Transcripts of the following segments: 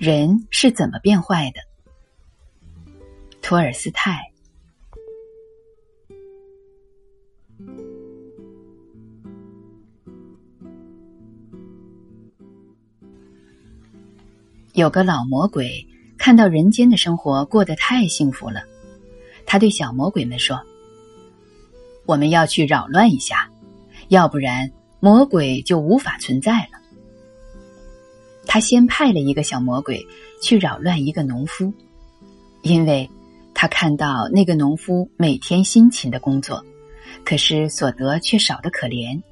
人是怎么变坏的？托尔斯泰。有个老魔鬼看到人间的生活过得太幸福了，他对小魔鬼们说：“我们要去扰乱一下，要不然魔鬼就无法存在了。”他先派了一个小魔鬼去扰乱一个农夫，因为他看到那个农夫每天辛勤的工作，可是所得却少得可怜，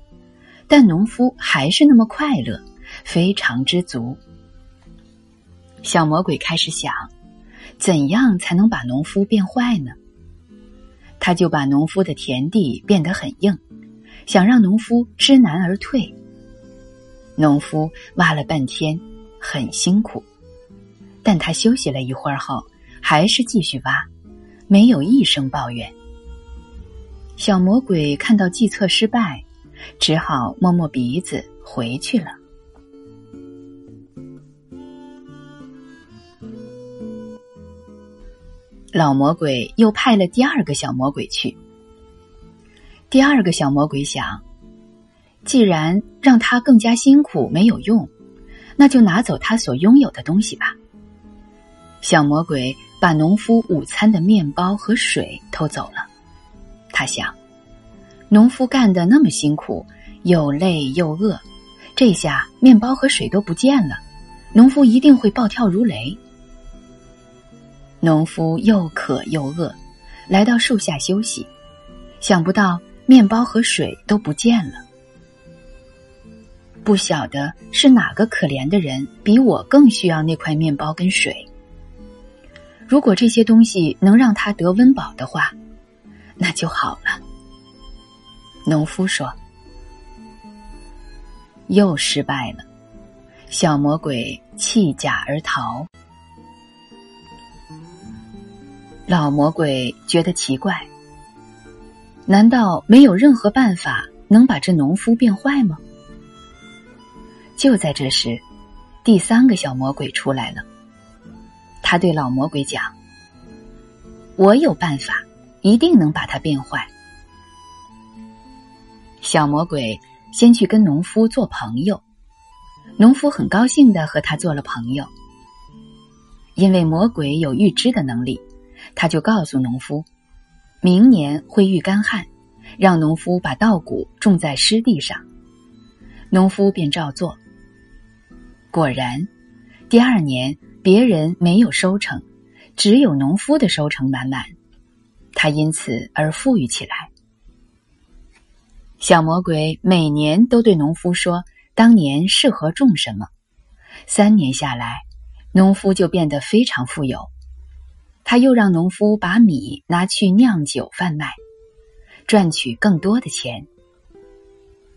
但农夫还是那么快乐，非常知足。小魔鬼开始想，怎样才能把农夫变坏呢？他就把农夫的田地变得很硬，想让农夫知难而退。农夫挖了半天，很辛苦，但他休息了一会儿后，还是继续挖，没有一声抱怨。小魔鬼看到计策失败，只好摸摸鼻子回去了。老魔鬼又派了第二个小魔鬼去。第二个小魔鬼想，既然让他更加辛苦没有用，那就拿走他所拥有的东西吧。小魔鬼把农夫午餐的面包和水偷走了。他想，农夫干的那么辛苦，又累又饿，这下面包和水都不见了，农夫一定会暴跳如雷。农夫又渴又饿，来到树下休息，想不到面包和水都不见了。不晓得是哪个可怜的人比我更需要那块面包跟水。如果这些东西能让他得温饱的话，那就好了。农夫说：“又失败了。”小魔鬼弃甲而逃。老魔鬼觉得奇怪，难道没有任何办法能把这农夫变坏吗？就在这时，第三个小魔鬼出来了。他对老魔鬼讲：“我有办法，一定能把他变坏。”小魔鬼先去跟农夫做朋友，农夫很高兴的和他做了朋友，因为魔鬼有预知的能力。他就告诉农夫，明年会遇干旱，让农夫把稻谷种在湿地上。农夫便照做。果然，第二年别人没有收成，只有农夫的收成满满，他因此而富裕起来。小魔鬼每年都对农夫说当年适合种什么，三年下来，农夫就变得非常富有。他又让农夫把米拿去酿酒贩卖，赚取更多的钱。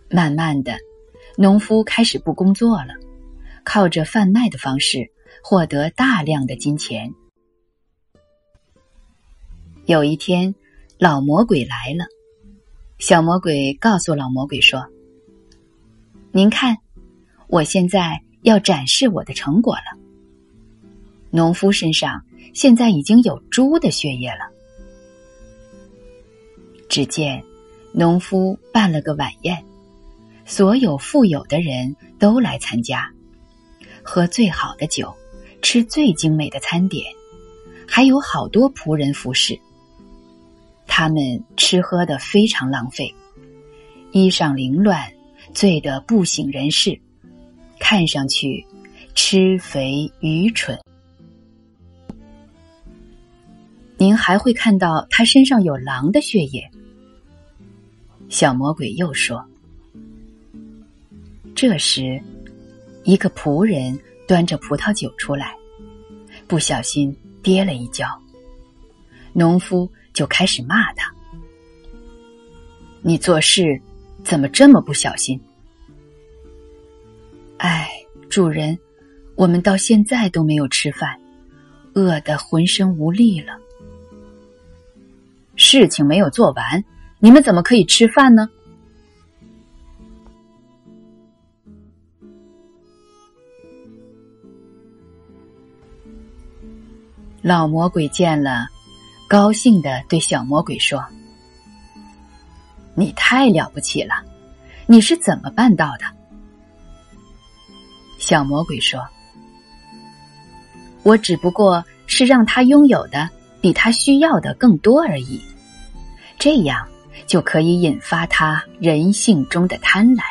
慢慢的，农夫开始不工作了，靠着贩卖的方式获得大量的金钱。有一天，老魔鬼来了，小魔鬼告诉老魔鬼说：“您看，我现在要展示我的成果了。农夫身上。”现在已经有猪的血液了。只见农夫办了个晚宴，所有富有的人都来参加，喝最好的酒，吃最精美的餐点，还有好多仆人服侍。他们吃喝的非常浪费，衣裳凌乱，醉得不省人事，看上去吃肥愚蠢。您还会看到他身上有狼的血液。小魔鬼又说：“这时，一个仆人端着葡萄酒出来，不小心跌了一跤。农夫就开始骂他：‘你做事怎么这么不小心？’哎，主人，我们到现在都没有吃饭，饿得浑身无力了。”事情没有做完，你们怎么可以吃饭呢？老魔鬼见了，高兴的对小魔鬼说：“你太了不起了，你是怎么办到的？”小魔鬼说：“我只不过是让他拥有的比他需要的更多而已，这样就可以引发他人性中的贪婪。”